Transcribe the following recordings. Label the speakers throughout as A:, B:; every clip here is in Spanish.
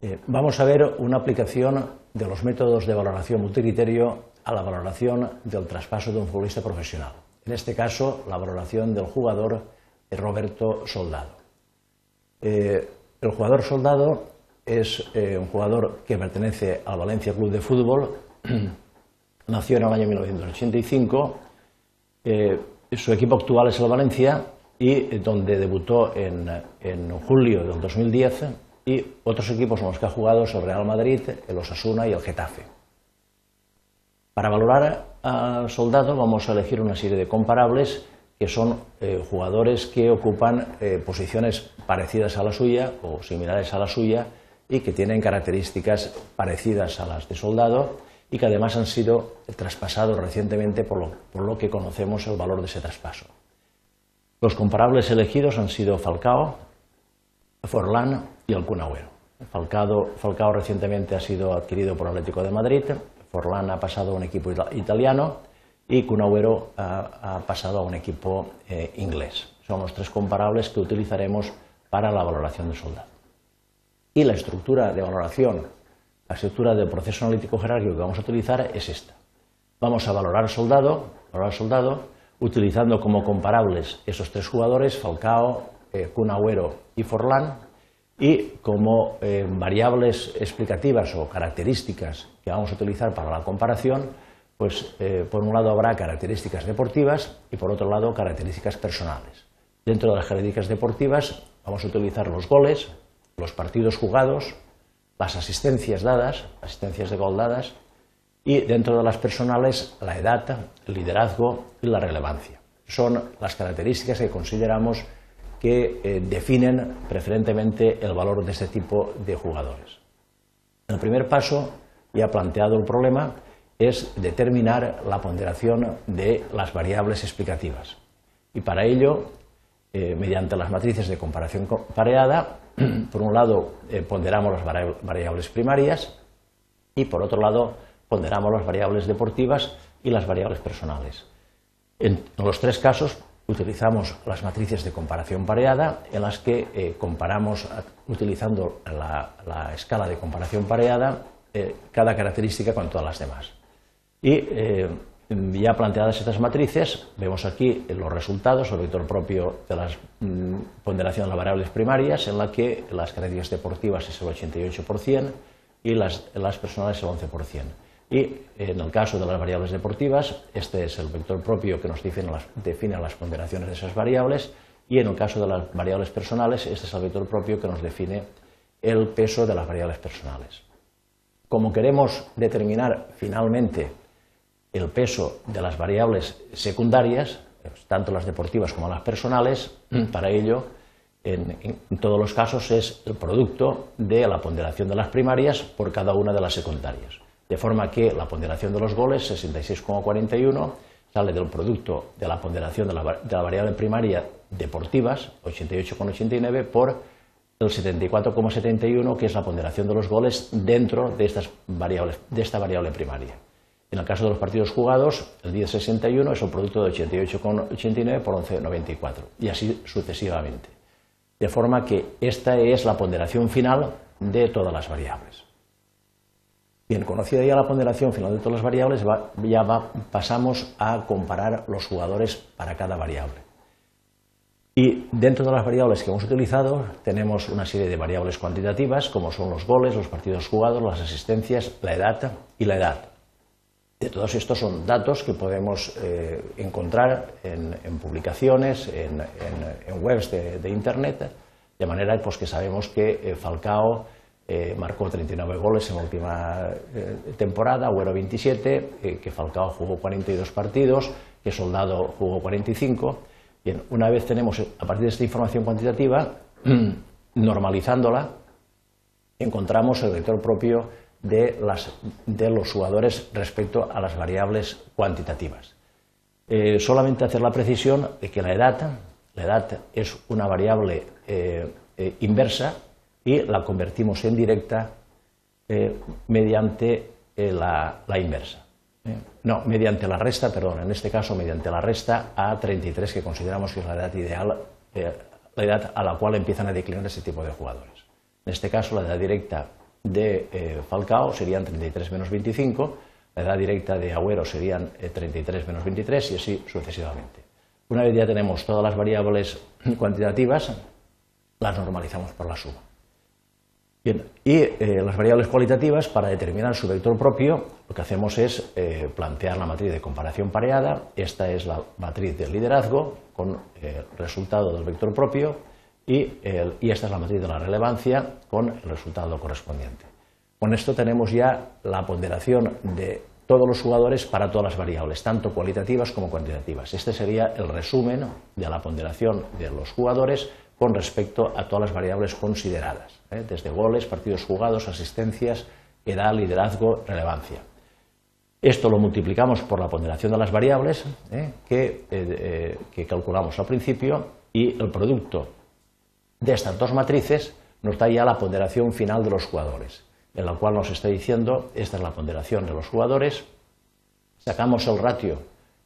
A: Eh, vamos a ver una aplicación de los métodos de valoración multicriterio a la valoración del traspaso de un futbolista profesional. En este caso, la valoración del jugador Roberto Soldado. Eh, el jugador Soldado es eh, un jugador que pertenece al Valencia Club de Fútbol, nació en el año 1985, su equipo actual es el Valencia y donde debutó en, en julio del 2010 y otros equipos con los que ha jugado son el Real Madrid, el Osasuna y el Getafe. Para valorar al soldado vamos a elegir una serie de comparables que son eh, jugadores que ocupan eh, posiciones parecidas a la suya o similares a la suya y que tienen características parecidas a las de soldado y que además han sido traspasados recientemente por lo, por lo que conocemos el valor de ese traspaso. Los comparables elegidos han sido Falcao, Forlán y el Kun Falcao, recientemente ha sido adquirido por Atlético de Madrid, Forlán ha pasado a un equipo italiano y Kun ha, pasado a un equipo eh, inglés. Son los tres comparables que utilizaremos para la valoración del soldado. Y la estructura de valoración, la estructura del proceso analítico jerárquico que vamos a utilizar es esta. Vamos a valorar soldado, valorar soldado utilizando como comparables esos tres jugadores, Falcao, eh, y Forlán, y como eh, variables explicativas o características que vamos a utilizar para la comparación, pues eh, por un lado habrá características deportivas y por otro lado características personales. Dentro de las características deportivas vamos a utilizar los goles, los partidos jugados, las asistencias dadas, asistencias de gol dadas, y dentro de las personales la edad, el liderazgo y la relevancia. Son las características que consideramos que eh, definen preferentemente el valor de este tipo de jugadores. El primer paso, ya planteado el problema, es determinar la ponderación de las variables explicativas. Y para ello, eh, mediante las matrices de comparación pareada, por un lado eh, ponderamos las variables primarias y por otro lado ponderamos las variables deportivas y las variables personales. En los tres casos utilizamos las matrices de comparación pareada en las que eh, comparamos utilizando la, escala de comparación pareada eh, cada característica con todas las demás. Y eh, ya planteadas estas matrices, vemos aquí los resultados, el vector propio de la mm, ponderación de las variables primarias, en la que las características deportivas es el 88% y las, las personales el 11%. Y en el caso de las variables deportivas, este es el vector propio que nos define las, ponderaciones de esas variables. Y en el caso de las variables personales, este es el vector propio que nos define el peso de las variables personales. Como queremos determinar finalmente el peso de las variables secundarias, tanto las deportivas como las personales, para ello, en, en, todos los casos, es el producto de la ponderación de las primarias por cada una de las secundarias de forma que la ponderación de los goles, 66,41, sale del producto de la ponderación de la, variable primaria deportivas, 88,89, por el 74,71, que es la ponderación de los goles dentro de, estas variables, de esta variable primaria. En el caso de los partidos jugados, el 10,61 es el producto de 88,89 por 11,94, y así sucesivamente. De forma que esta es la ponderación final de todas las variables. Bien, conocida ya la ponderación final de todas las variables, ya pasamos a comparar los jugadores para cada variable. Y dentro de las variables que hemos utilizado tenemos una serie de variables cuantitativas, como son los goles, los partidos jugados, las asistencias, la edad y la edad. De todos estos son datos que podemos eh, encontrar en, publicaciones, en, webs de, Internet, de manera pues, que sabemos que eh, Falcao eh, marcó 39 goles en la última eh, temporada, Agüero 27, eh, que Falcao jugó 42 partidos, que Soldado jugó 45. Bien, una vez tenemos, a partir de esta información cuantitativa, normalizándola, encontramos el vector propio de, los jugadores respecto a las variables cuantitativas. solamente hacer la precisión de que la edad, la edad es una variable inversa y la convertimos en directa eh, mediante eh, la, inversa. Eh, no, mediante la resta, perdón, en este caso mediante la resta a 33, que consideramos que es la edad ideal, la edad a la cual empiezan a declinar ese tipo de jugadores. En este caso, la edad directa de Falcao serían 33 menos 25, la edad directa de Agüero serían 33 menos 23 y así sucesivamente. Una vez ya tenemos todas las variables cuantitativas, las normalizamos por la suma. Bien, y eh, las variables cualitativas, para determinar su vector propio, lo que hacemos es eh, plantear la matriz de comparación pareada. Esta es la matriz del liderazgo con el eh, resultado del vector propio y, y esta es la matriz de la relevancia con el resultado correspondiente. Con esto tenemos ya la ponderación de todos los jugadores para todas las variables, tanto cualitativas como cuantitativas. Este sería el resumen de la ponderación de los jugadores con respecto a todas las variables consideradas, ¿eh? desde goles, partidos jugados, asistencias, edad, liderazgo, relevancia. Esto lo multiplicamos por la ponderación de las variables ¿eh? Eh, que, calculamos al principio y el producto de estas dos matrices nos da ya la ponderación final de los jugadores, en la cual nos está diciendo, esta es la ponderación de los jugadores, sacamos el ratio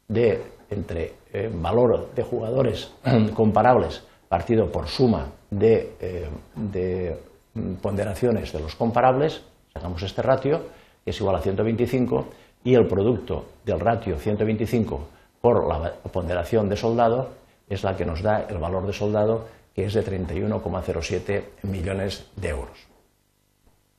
A: de entre valor de jugadores comparables partido por suma eh, de, ponderaciones de los comparables, sacamos este ratio, que es igual a 125, y el producto del ratio 125 por la ponderación de soldado es la que nos da el valor de soldado, que es de 31,07 millones de euros.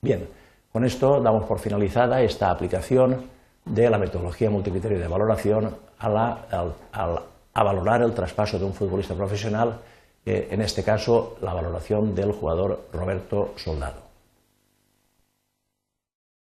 A: Bien, con esto damos por finalizada esta aplicación de la metodología multicriterio de valoración a valorar el traspaso de un futbolista profesional en este caso la valoración del jugador Roberto Soldado.